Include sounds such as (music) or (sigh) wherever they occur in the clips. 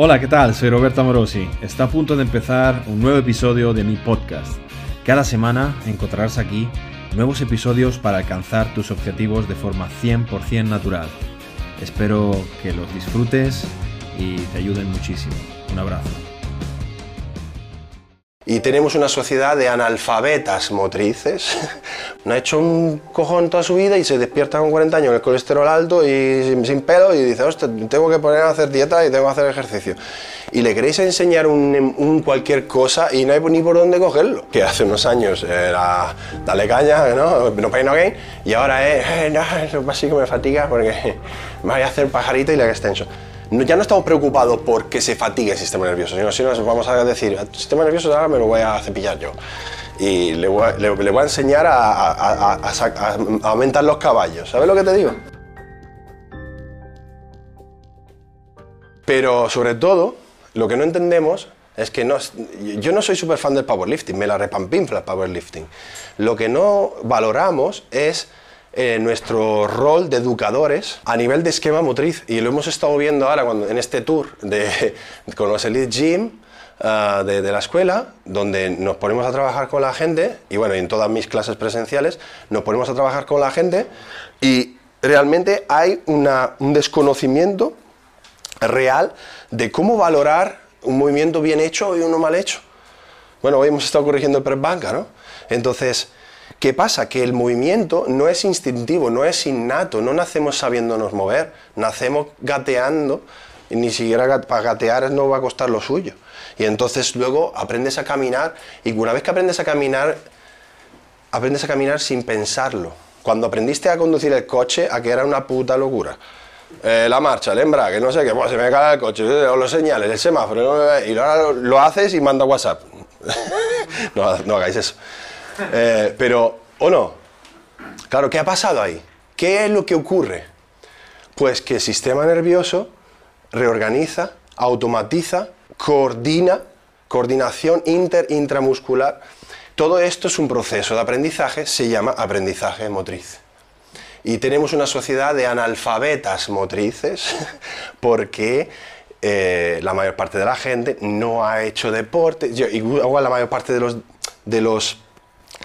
Hola, ¿qué tal? Soy Roberto Amorosi. Está a punto de empezar un nuevo episodio de mi podcast. Cada semana encontrarás aquí nuevos episodios para alcanzar tus objetivos de forma 100% natural. Espero que los disfrutes y te ayuden muchísimo. Un abrazo. Y tenemos una sociedad de analfabetas motrices. (laughs) No ha hecho un cojón toda su vida y se despierta con 40 años el colesterol alto y sin, pelo y dice, hostia, tengo que poner a hacer dieta y tengo que hacer ejercicio. Y le queréis enseñar un, cualquier cosa y no hay ni por dónde cogerlo. Que hace unos años era dale caña, ¿no? No pain no gain. Y ahora es, eh, no, eso así que me fatiga porque (laughs) me voy a hacer pajarito y la extenso ya no estamos preocupados por que se fatigue el sistema nervioso, sino si nos vamos a decir, el sistema nervioso ahora me lo voy a cepillar yo. Y le voy a, enseñar a, aumentar los caballos. ¿Sabes lo que te digo? Pero sobre todo, lo que no entendemos es que no, yo no soy súper fan del powerlifting, me la repampinfla el powerlifting. Lo que no valoramos es eh, nuestro rol de educadores a nivel de esquema motriz y lo hemos estado viendo ahora cuando, en este tour de, (laughs) con los Elite Gym ah, de, la escuela, donde nos ponemos a trabajar con la gente, y bueno, en todas mis clases presenciales, nos ponemos a trabajar con la gente y realmente hay un desconocimiento real de cómo valorar un movimiento bien hecho y uno mal hecho. Bueno, hoy hemos estado corrigiendo el press banca, ¿no? Entonces, ¿Qué pasa? Que el movimiento no es instintivo, no es innato, no nacemos sabiéndonos mover, nacemos gateando y ni siquiera para gatear no va a costar lo suyo. Y entonces luego aprendes a caminar y una vez que aprendes a caminar, aprendes a caminar sin pensarlo. Cuando aprendiste a conducir el coche, a que era una puta locura. Eh, la marcha, el embrague, no sé qué, pues se me cae el coche, o los señales, el semáforo, y ahora lo, haces y manda WhatsApp. (laughs) no, no hagáis eso. Eh, pero, ¿o no? Claro, ¿qué ha pasado ahí? ¿Qué es lo que ocurre? Pues que el sistema nervioso reorganiza, automatiza, coordina, coordinación inter-intramuscular. Todo esto es un proceso de aprendizaje, se llama aprendizaje motriz. Y tenemos una sociedad de analfabetas motrices (laughs) porque eh, la mayor parte de la gente no ha hecho deporte, igual la mayor parte de los, de los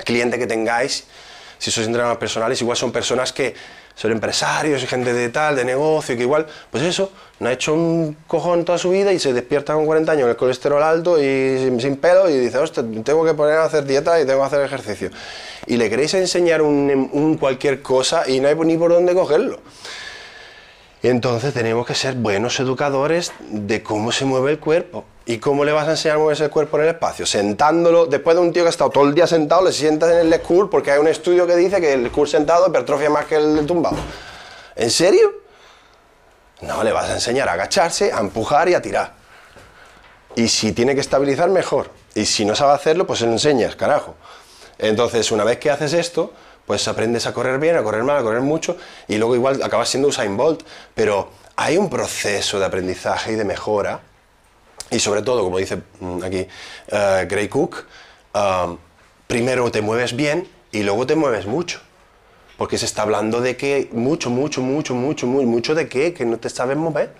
cliente que tengáis, si sois entrenadores personales, igual son personas que son empresarios gente de tal, de negocio, que igual, pues eso, no ha hecho un cojón toda su vida y se despierta con 40 años el colesterol alto y sin, pelo y dice, hostia, tengo que poner a hacer dieta y tengo que hacer ejercicio. Y le queréis enseñar un cualquier cosa y no hay ni por dónde cogerlo. Entonces tenemos que ser buenos educadores de cómo se mueve el cuerpo. ¿Y cómo le vas a enseñar a moverse el cuerpo en el espacio? Sentándolo, después de un tío que ha estado todo el día sentado, le sientas en el leg porque hay un estudio que dice que el curl sentado hipertrofia más que el tumbado. ¿En serio? No, le vas a enseñar a agacharse, a empujar y a tirar. Y si tiene que estabilizar, mejor. Y si no sabe hacerlo, pues se lo enseñas, carajo. Entonces, una vez que haces esto, pues aprendes a correr bien, a correr mal, a correr mucho y luego igual acabas siendo Usain Bolt, pero hay un proceso de aprendizaje y de mejora y sobre todo, como dice mm, aquí uh, Gray Cook, um, primero te mueves bien y luego te mueves mucho. Porque se está hablando de que mucho, mucho, mucho, mucho, mucho de qué, que no te sabes mover.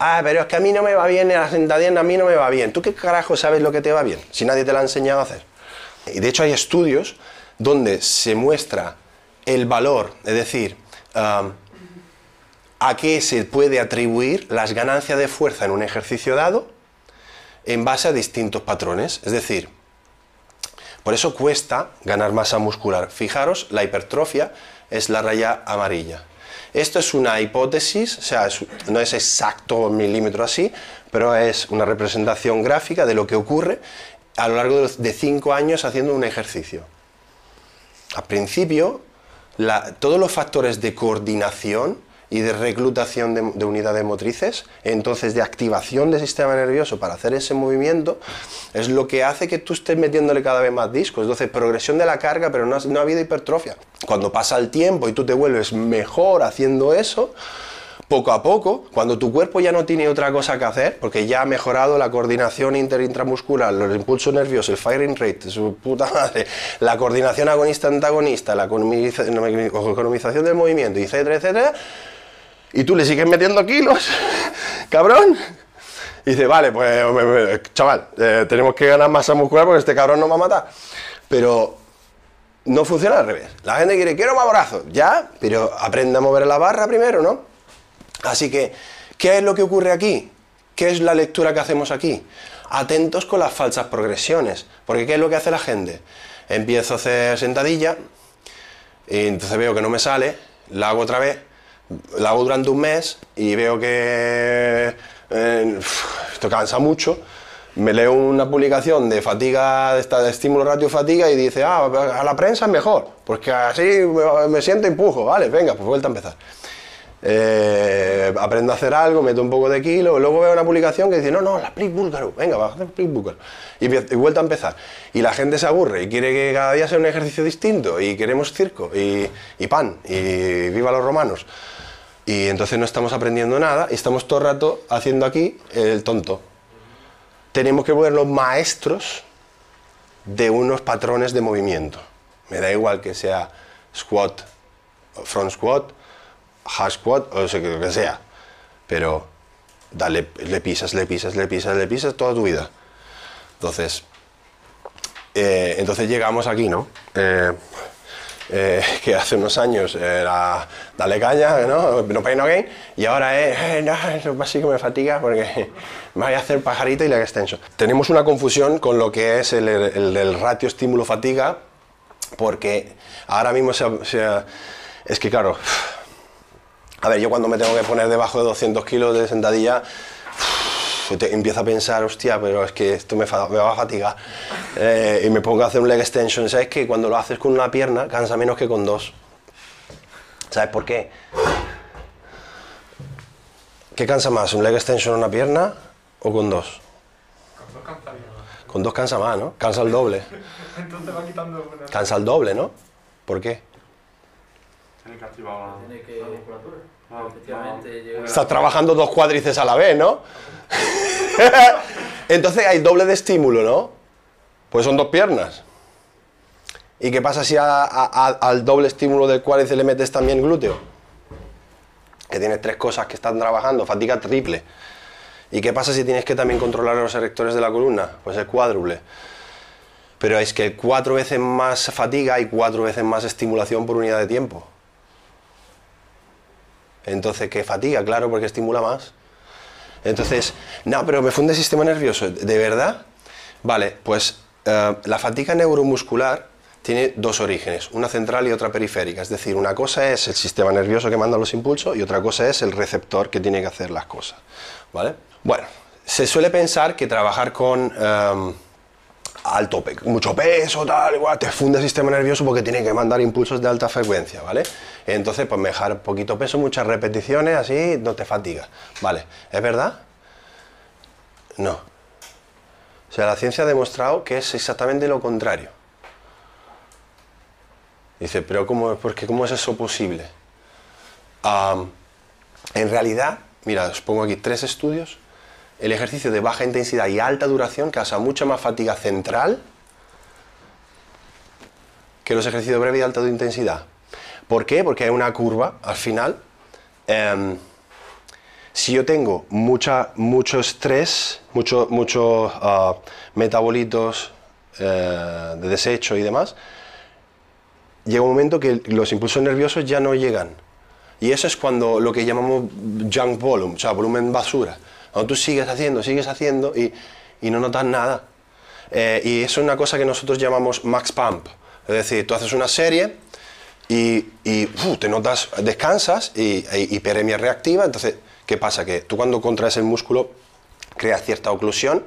Ah, pero es que a mí no me va bien, la sentadilla a mí no me va bien. ¿Tú qué carajo sabes lo que te va bien? Si nadie te lo ha enseñado a hacer. De hecho hay estudios donde se muestra el valor, es decir, a qué se puede atribuir las ganancias de fuerza en un ejercicio dado en base a distintos patrones. Es decir, por eso cuesta ganar masa muscular. Fijaros, la hipertrofia es la raya amarilla. Esto es una hipótesis, o sea, no es exacto milímetro así, pero es una representación gráfica de lo que ocurre a lo largo de cinco años haciendo un ejercicio. Al principio, todos los factores de coordinación y de reclutación de, unidades motrices, entonces de activación del sistema nervioso para hacer ese movimiento, es lo que hace que tú estés metiéndole cada vez más discos. Entonces, progresión de la carga, pero no, no ha habido hipertrofia. Cuando pasa el tiempo y tú te vuelves mejor haciendo eso, poco a poco, cuando tu cuerpo ya no tiene otra cosa que hacer, porque ya ha mejorado la coordinación interintramuscular, los impulsos nerviosos, el firing rate, su puta madre, la coordinación agonista-antagonista, la economización del movimiento, etcétera, etcétera, y tú le sigues metiendo kilos, (laughs) cabrón, Y dice, vale, pues chaval, eh, tenemos que ganar masa muscular porque este cabrón nos va a matar. Pero no funciona al revés. La gente quiere, quiero más brazos, ya, pero aprenda a mover la barra primero, ¿no? Así que, ¿qué es lo que ocurre aquí? ¿Qué es la lectura que hacemos aquí? Atentos con las falsas progresiones, porque ¿qué es lo que hace la gente? Empiezo a hacer sentadilla, y entonces veo que no me sale, la hago otra vez, la hago durante un mes y veo que eh, esto cansa mucho, me leo una publicación de fatiga, de, estímulo ratio fatiga y dice, ah, a la prensa es mejor, porque así me, siento empujo, vale, venga, pues vuelta a empezar. Eh, aprendo a hacer algo, meto un poco de kilo, luego veo una publicación que dice, no, no, la split búlgaro, venga, va a hacer split búlgaro. Y, y, vuelta a empezar. Y la gente se aburre y quiere que cada día sea un ejercicio distinto y queremos circo y, pan y viva los romanos. Y entonces no estamos aprendiendo nada y estamos todo el rato haciendo aquí el tonto tenemos que volvernos maestros de unos patrones de movimiento. Me da igual que sea squat, front squat, half squat o lo que sea, pero dale, le pisas, le pisas, le pisas, le pisas toda tu vida. Entonces, eh, entonces llegamos aquí, ¿no? Eh, eh, (laughs) que hace unos años era dale caña, ¿no? No pain no gain, y ahora es, no, eso básico me fatiga porque (laughs) me voy a hacer pajarito y leg extension. Tenemos una confusión con lo que es el, ratio estímulo-fatiga, porque ahora mismo se, es que claro, a ver, yo cuando me tengo que poner debajo de 200 kilos de sentadilla, te empiezo a pensar, hostia, pero es que esto me, me va a fatigar. Eh, y me pongo a hacer un leg extension. ¿Sabes que cuando lo haces con una pierna cansa menos que con dos? ¿Sabes por qué? ¿Qué cansa más? ¿Un leg extension en una pierna o con dos? Con dos cansa más. Con dos cansa más, ¿no? Cansa el doble. (laughs) Entonces va quitando Cansa el doble, ¿no? ¿Por qué? Tiene que activar. La musculatura. Ah, efectivamente. Estás trabajando dos cuádriceps a la vez, ¿no? (laughs) Entonces hay doble de estímulo, ¿no? Pues son dos piernas. ¿Y qué pasa si al doble estímulo del cuádriceps le metes también glúteo? Que tienes tres cosas que están trabajando, fatiga triple. ¿Y qué pasa si tienes que también controlar los erectores de la columna? Pues el cuádruple. Pero es que cuatro veces más fatiga y cuatro veces más estimulación por unidad de tiempo. Entonces, ¿qué fatiga? Claro, porque estimula más. Entonces, no, pero me funde el sistema nervioso. ¿De verdad? Vale, pues eh, la fatiga neuromuscular tiene dos orígenes, una central y otra periférica. Es decir, una cosa es el sistema nervioso que manda los impulsos y otra cosa es el receptor que tiene que hacer las cosas. ¿Vale? Bueno, se suele pensar que trabajar con em, alto, mucho peso, tal, igual, te funde el sistema nervioso porque tiene que mandar impulsos de alta frecuencia, ¿vale? Entonces, pues dejar poquito peso, muchas repeticiones, así no te fatiga, ¿vale? ¿Es verdad? No. O sea, la ciencia ha demostrado que es exactamente lo contrario. Dice, pero ¿cómo, porque, ¿cómo es eso posible? en realidad, mira, os pongo aquí tres estudios el ejercicio de baja intensidad y alta duración causa mucha más fatiga central que los ejercicios de breve y alta intensidad. ¿Por qué? Porque hay una curva al final. Em, si yo tengo mucha, mucho estrés, muchos mucho, ah, metabolitos eh, de desecho y demás, llega un momento que los impulsos nerviosos ya no llegan. Y eso es cuando lo que llamamos junk volume, o sea, volumen basura. Cuando tú sigues haciendo, sigues haciendo y, no notas nada. Eh, y eso es una cosa que nosotros llamamos max pump. Es decir, tú haces una serie y, te notas, descansas y hiperemia reactiva. Entonces, ¿qué pasa? Que tú cuando contraes el músculo creas cierta oclusión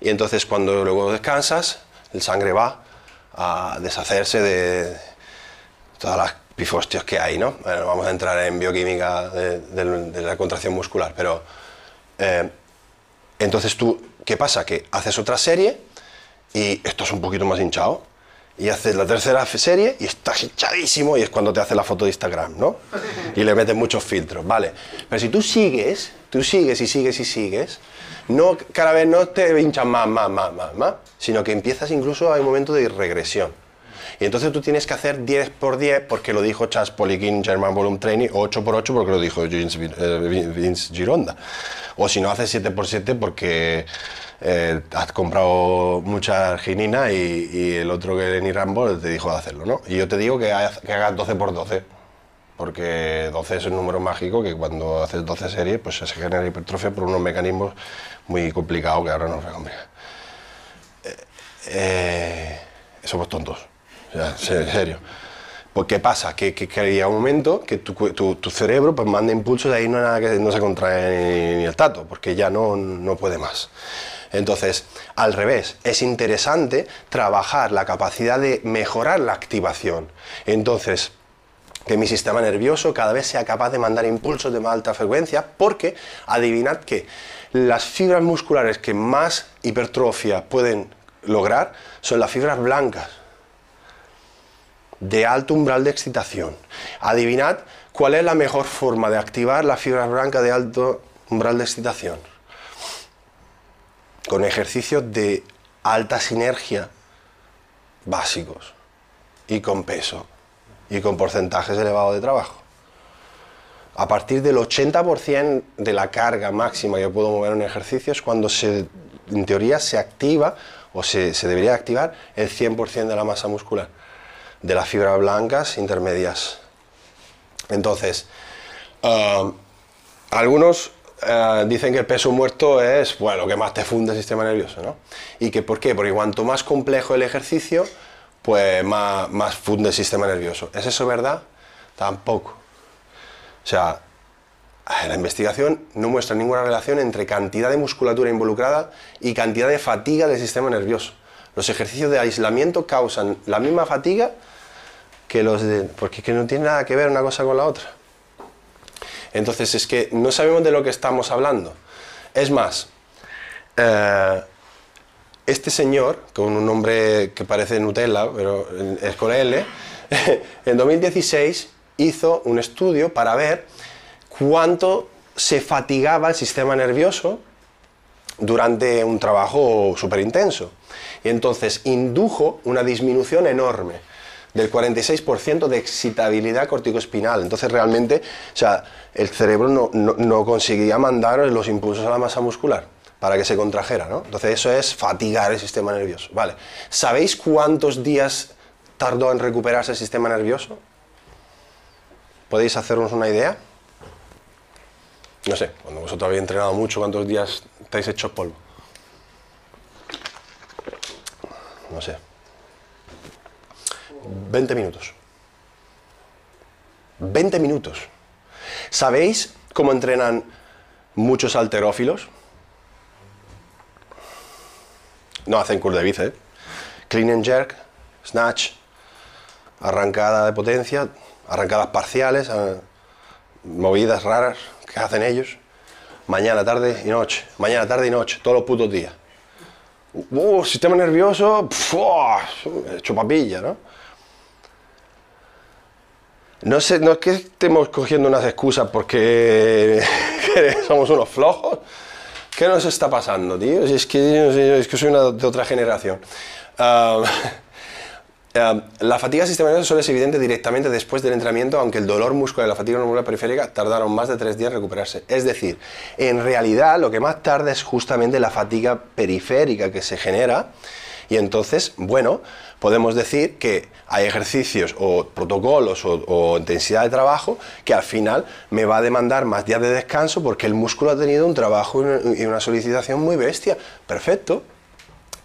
y entonces cuando luego descansas, el sangre va a deshacerse de todas las pifostios que hay, ¿no? Bueno, vamos a entrar en bioquímica de, de la contracción muscular, pero eh, entonces tú, ¿qué pasa? Que haces otra serie y esto es un poquito más hinchado. Y haces la tercera serie y estás hinchadísimo y es cuando te hace la foto de Instagram, ¿no? Y le metes muchos filtros, ¿vale? Pero si tú sigues, tú sigues y sigues y sigues, no, cada vez no te hinchas más, más, más, más, más, sino que empiezas incluso a un momento de regresión. Y entonces tú tienes que hacer 10 por 10 porque lo dijo Charles Poliquin German Volume Training, o 8 por 8 porque lo dijo Vince, eh, Vince Gironda. O si no, haces 7 por 7 porque eh, has comprado mucha arginina y, el otro que Lenny Rambo te dijo de hacerlo, ¿no? Y yo te digo que, hagas 12 por 12, porque 12 es un número mágico que cuando haces 12 series pues se genera hipertrofia por unos mecanismos muy complicados que ahora no complicar. Eh, eh, somos tontos, en serio. Pues ¿qué pasa? Que, que, llega un momento que tu cerebro pues, manda impulsos y ahí no, hay nada que, no se contrae ni, ni el tato, porque ya no, no puede más. Entonces, al revés, es interesante trabajar la capacidad de mejorar la activación. Entonces, que mi sistema nervioso cada vez sea capaz de mandar impulsos de más alta frecuencia, porque adivinad que las fibras musculares que más hipertrofia pueden lograr son las fibras blancas de alto umbral de excitación. Adivinad cuál es la mejor forma de activar las fibras blancas de alto umbral de excitación. Con ejercicios de alta sinergia básicos y con peso y con porcentajes elevados de trabajo. A partir del 80% de la carga máxima que puedo mover en ejercicio es cuando se, en teoría se activa o se, se debería activar el 100% de la masa muscular, de las fibras blancas intermedias. Entonces, ah, algunos eh, dicen que el peso muerto es bueno, lo que más te funde el sistema nervioso, ¿no? ¿Y que por qué? Porque cuanto más complejo el ejercicio, pues más, más funde el sistema nervioso. ¿Es eso verdad? Tampoco. O sea, la investigación no muestra ninguna relación entre cantidad de musculatura involucrada y cantidad de fatiga del sistema nervioso. Los ejercicios de aislamiento causan la misma fatiga que los de... porque es que no tiene nada que ver una cosa con la otra. Entonces es que no sabemos de lo que estamos hablando. Es más, eh, este señor, con un nombre que parece Nutella, pero es con L, (laughs) en 2016 hizo un estudio para ver cuánto se fatigaba el sistema nervioso durante un trabajo súper intenso. Y entonces indujo una disminución enorme del 46% de excitabilidad corticoespinal. Entonces realmente, o sea, el cerebro no, no- no conseguía mandar los impulsos a la masa muscular para que se contrajera, ¿no? Entonces eso es fatigar el sistema nervioso. Vale. ¿Sabéis cuántos días tardó en recuperarse el sistema nervioso? ¿Podéis hacernos una idea? No sé, cuando vosotros habéis entrenado mucho, ¿cuántos días estáis hechos polvo? No sé. 20 minutos. 20 minutos. ¿Sabéis cómo entrenan muchos alterófilos? No hacen curl de bíceps. Clean and jerk, snatch, arrancada de potencia, arrancadas parciales, eh, movidas raras que hacen ellos. Mañana, tarde y noche. Mañana, tarde y noche, todos los putos días. Uh, sistema nervioso, pf, oh, hecho papilla, ¿no? No sé, no es que estemos cogiendo unas excusas porque (laughs) que somos unos flojos. ¿Qué nos está pasando, tío? Es que, es que soy una, de otra generación. Ah, (laughs) ah, la fatiga nervioso solo es evidente directamente después del entrenamiento, aunque el dolor muscular y la fatiga muscular periférica tardaron más de tres días en recuperarse. Es decir, en realidad lo que más tarda es justamente la fatiga periférica que se genera. Y entonces, bueno, podemos decir que hay ejercicios o protocolos o, intensidad de trabajo que al final me va a demandar más días de descanso porque el músculo ha tenido un trabajo y una- solicitación muy bestia. Perfecto.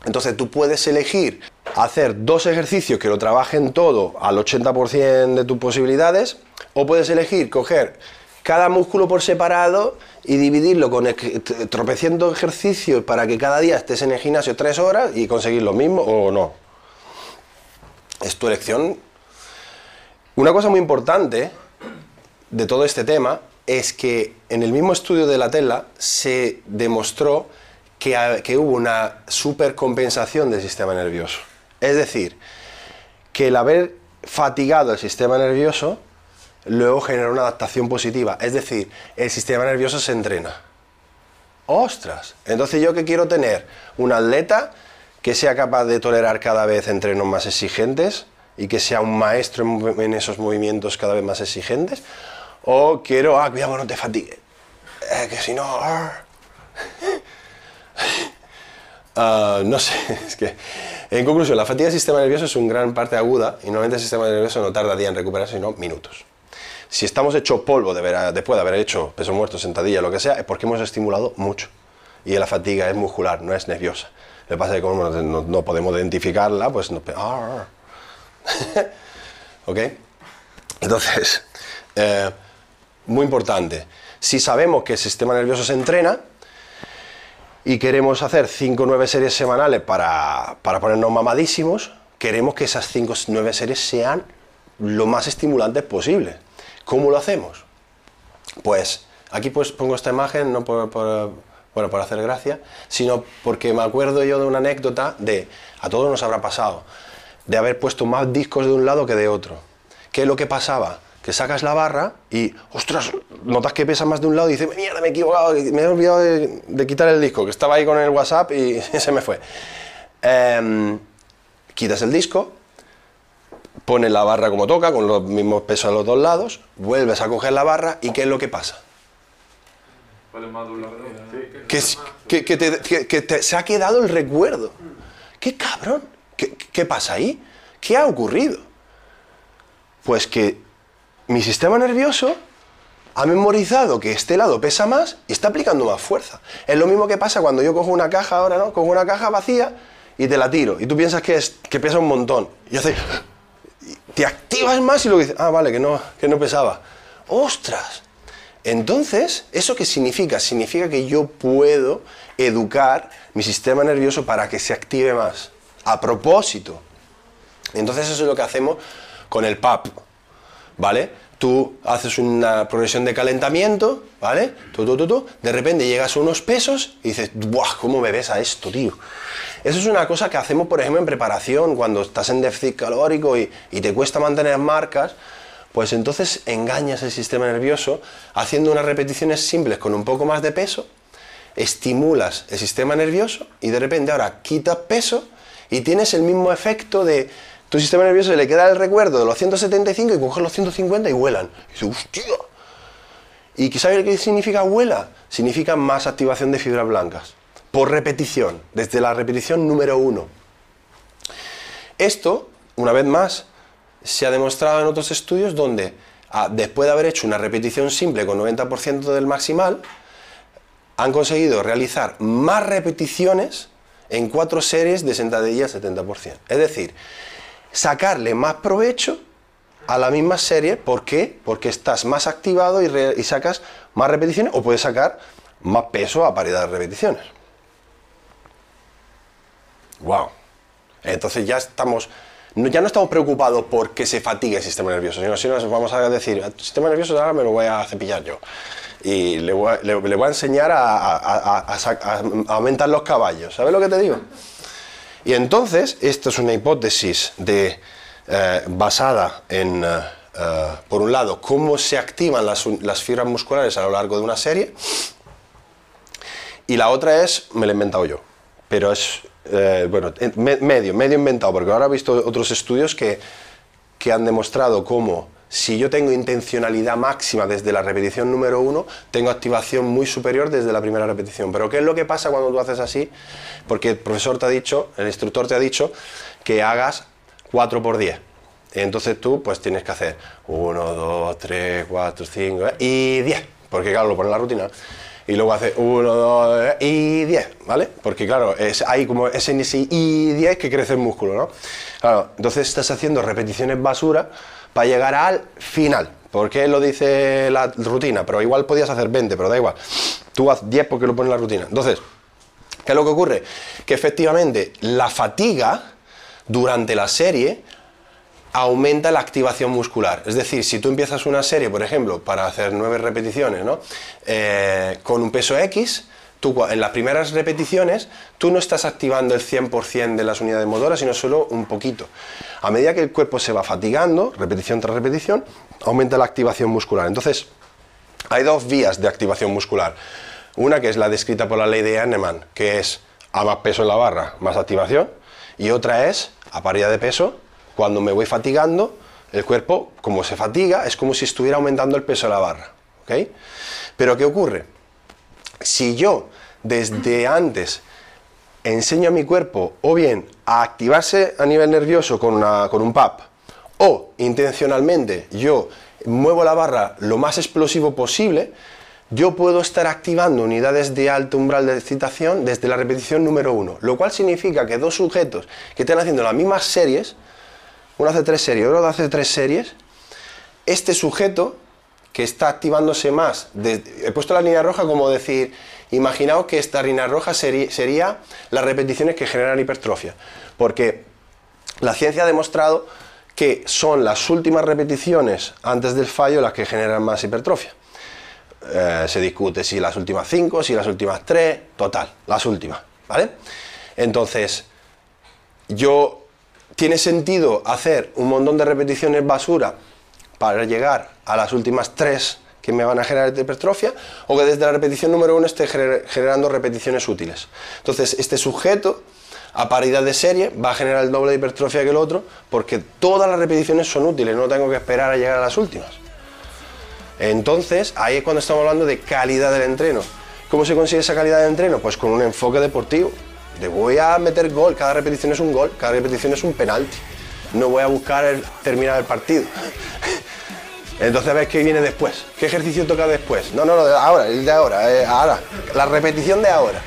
Entonces tú puedes elegir hacer dos ejercicios que lo trabajen todo al 80% de tus posibilidades o puedes elegir coger cada músculo por separado y dividirlo con tropecientos ejercicios para que cada día estés en el gimnasio tres horas y conseguir lo mismo o no. Es tu elección. Una cosa muy importante de todo este tema es que en el mismo estudio de la tela se demostró que, que hubo una supercompensación del sistema nervioso. Es decir, que el haber fatigado el sistema nervioso luego genera una adaptación positiva. Es decir, el sistema nervioso se entrena. ¡Ostras! Entonces yo que quiero tener un atleta que sea capaz de tolerar cada vez entrenos más exigentes y que sea un maestro en, esos movimientos cada vez más exigentes? ¿O quiero, ah, cuidado, no te fatigues? Eh, que si no... (laughs) ah. No sé, (laughs) es que... En conclusión, la fatiga del sistema nervioso es una gran parte aguda y normalmente el sistema nervioso no tarda días en recuperarse, sino minutos. Si estamos hecho polvo después de haber hecho peso muerto, sentadilla, lo que sea, es porque hemos estimulado mucho. Y la fatiga es muscular, no es nerviosa. Lo que pasa es que como no, no- no podemos identificarla, pues ah, ah. (laughs) ¿Ok? Entonces, eh, muy importante, si sabemos que el sistema nervioso se entrena y queremos hacer 5 o 9 series semanales para, para ponernos mamadísimos, queremos que esas 5 o 9 series sean lo más estimulantes posible. ¿Cómo lo hacemos? Pues aquí pues pongo esta imagen no por, por- bueno, por hacer gracia, sino porque me acuerdo yo de una anécdota de, a todos nos habrá pasado, de haber puesto más discos de un lado que de otro. ¿Qué es lo que pasaba? Que sacas la barra y, ostras, notas que pesa más de un lado y dices, mierda, me he equivocado, me he olvidado de, de quitar el disco, que estaba ahí con el WhatsApp y (laughs) se me fue. Em, quitas el disco, pones la barra como toca, con los mismos pesos a los dos lados, vuelves a coger la barra y ¿qué es lo que pasa? Más de un lado. Sí. Que, que- te- que- te- se ha quedado el recuerdo. ¡Qué cabrón! ¿Qué, qué pasa ahí? ¿Qué ha ocurrido? Pues que mi sistema nervioso ha memorizado que este lado pesa más y está aplicando más fuerza. Es lo mismo que pasa cuando yo cojo una caja ahora, ¿no? Cojo una caja vacía y te la tiro. Y tú piensas que, es, que pesa un montón. Y hace... y Te activas más y luego dices, ah, vale, que no, que no pesaba. ¡Ostras! Entonces, ¿eso qué significa? Significa que yo puedo educar mi sistema nervioso para que se active más. A propósito. Entonces eso es lo que hacemos con el PAP, ¿vale? Tú haces una progresión de calentamiento, ¿vale? Tú, tú, tú. De repente llegas a unos pesos y dices, ¡buah! ¿Cómo me ves a esto, tío? Eso es una cosa que hacemos, por ejemplo, en preparación, cuando estás en déficit calórico y te cuesta mantener marcas, pues entonces engañas el sistema nervioso haciendo unas repeticiones simples con un poco más de peso, estimulas el sistema nervioso y de repente ahora quitas peso y tienes el mismo efecto de tu sistema nervioso le queda el recuerdo de los 175 y coges los 150 y vuelan. Y dices, ¡hostia! ¿Y sabes qué significa vuela? Significa más activación de fibras blancas. Por repetición, desde la repetición número uno. Esto, una vez más, se ha demostrado en otros estudios donde, ah, después de haber hecho una repetición simple con 90% del maximal, han conseguido realizar más repeticiones en cuatro series de sentadilla 70%. Es decir, sacarle más provecho a la misma serie. ¿Por qué? Porque estás más activado y, y sacas más repeticiones o puedes sacar más peso a paridad de repeticiones. ¡Wow! Entonces ya estamos, no- ya no estamos preocupados por que se fatigue el sistema nervioso, sino si nos vamos a decir, el sistema nervioso ahora me lo voy a cepillar yo. Y le voy a, le- voy a enseñar a, a- a- aumentar los caballos. ¿Sabes lo que te digo? Y entonces, esto es una hipótesis de, eh, basada en, eh, eh, por un lado, cómo se activan las fibras musculares a lo largo de una serie, y la otra es, me la he inventado yo, pero es, eh, bueno, en- me- medio, medio inventado, porque ahora he visto otros estudios que, que han demostrado cómo si yo tengo intencionalidad máxima desde la repetición número uno, tengo activación muy superior desde la primera repetición. Pero ¿qué es lo que pasa cuando tú haces así? Porque el profesor te ha dicho, el instructor te ha dicho que hagas 4 por 10. Entonces tú pues tienes que hacer 1, 2, 3, 4, 5 y 10. Porque claro, lo pone en la rutina. Y luego hace 1, 2 y 10, ¿vale? Porque claro, es, hay como ese y 10 que crece el músculo, ¿no? Claro, entonces estás haciendo repeticiones basura para llegar al final. Porque lo dice la rutina, pero igual podías hacer 20, pero da igual. Tú haz 10 porque lo pone la rutina. Entonces, ¿qué es lo que ocurre? Que efectivamente la fatiga durante la serie aumenta la activación muscular. Es decir, si tú empiezas una serie, por ejemplo, para hacer nueve repeticiones, ¿no? Eh, con un peso X, tú en las primeras repeticiones, tú no estás activando el 100% de las unidades motoras, sino solo un poquito. A medida que el cuerpo se va fatigando, repetición tras repetición, aumenta la activación muscular. Entonces, hay dos vías de activación muscular. Una que es la descrita por la ley de Kahneman, que es a más peso en la barra, más activación. Y otra es, a paridad de peso, Cuando me voy fatigando, el cuerpo, como se fatiga, es como si estuviera aumentando el peso de la barra. ¿ok? Pero ¿qué ocurre? Si yo desde antes enseño a mi cuerpo o bien a activarse a nivel nervioso con, una- con un PAP o intencionalmente yo muevo la barra lo más explosivo posible, yo puedo estar activando unidades de alto umbral de excitación desde la repetición número uno, lo cual significa que dos sujetos que estén haciendo las mismas series, uno hace tres series, hace tres series, este sujeto que está activándose más, he puesto la línea roja como decir, imaginaos que esta línea roja sería las repeticiones que generan hipertrofia, porque la ciencia ha demostrado que son las últimas repeticiones antes del fallo las que generan más hipertrofia. Eh, se discute si las últimas cinco, si las últimas tres, total, las últimas, ¿vale? Entonces, yo tiene sentido hacer un montón de repeticiones basura para llegar a las últimas tres que me van a generar hipertrofia o que desde la repetición número uno esté gener- generando repeticiones útiles. Entonces, este sujeto a paridad de serie va a generar el doble de hipertrofia que el otro porque todas las repeticiones son útiles, no tengo que esperar a llegar a las últimas. Entonces, ahí es cuando estamos hablando de calidad del entreno. ¿Cómo se consigue esa calidad de entreno? Pues con un enfoque deportivo. De voy a meter gol, cada repetición es un gol, cada repetición es un penalti. No voy a buscar el- terminar el partido. (laughs) Entonces a ver qué viene después. ¿Qué ejercicio toca después? No, no, no, ahora, el de ahora, eh, ahora. La repetición de ahora.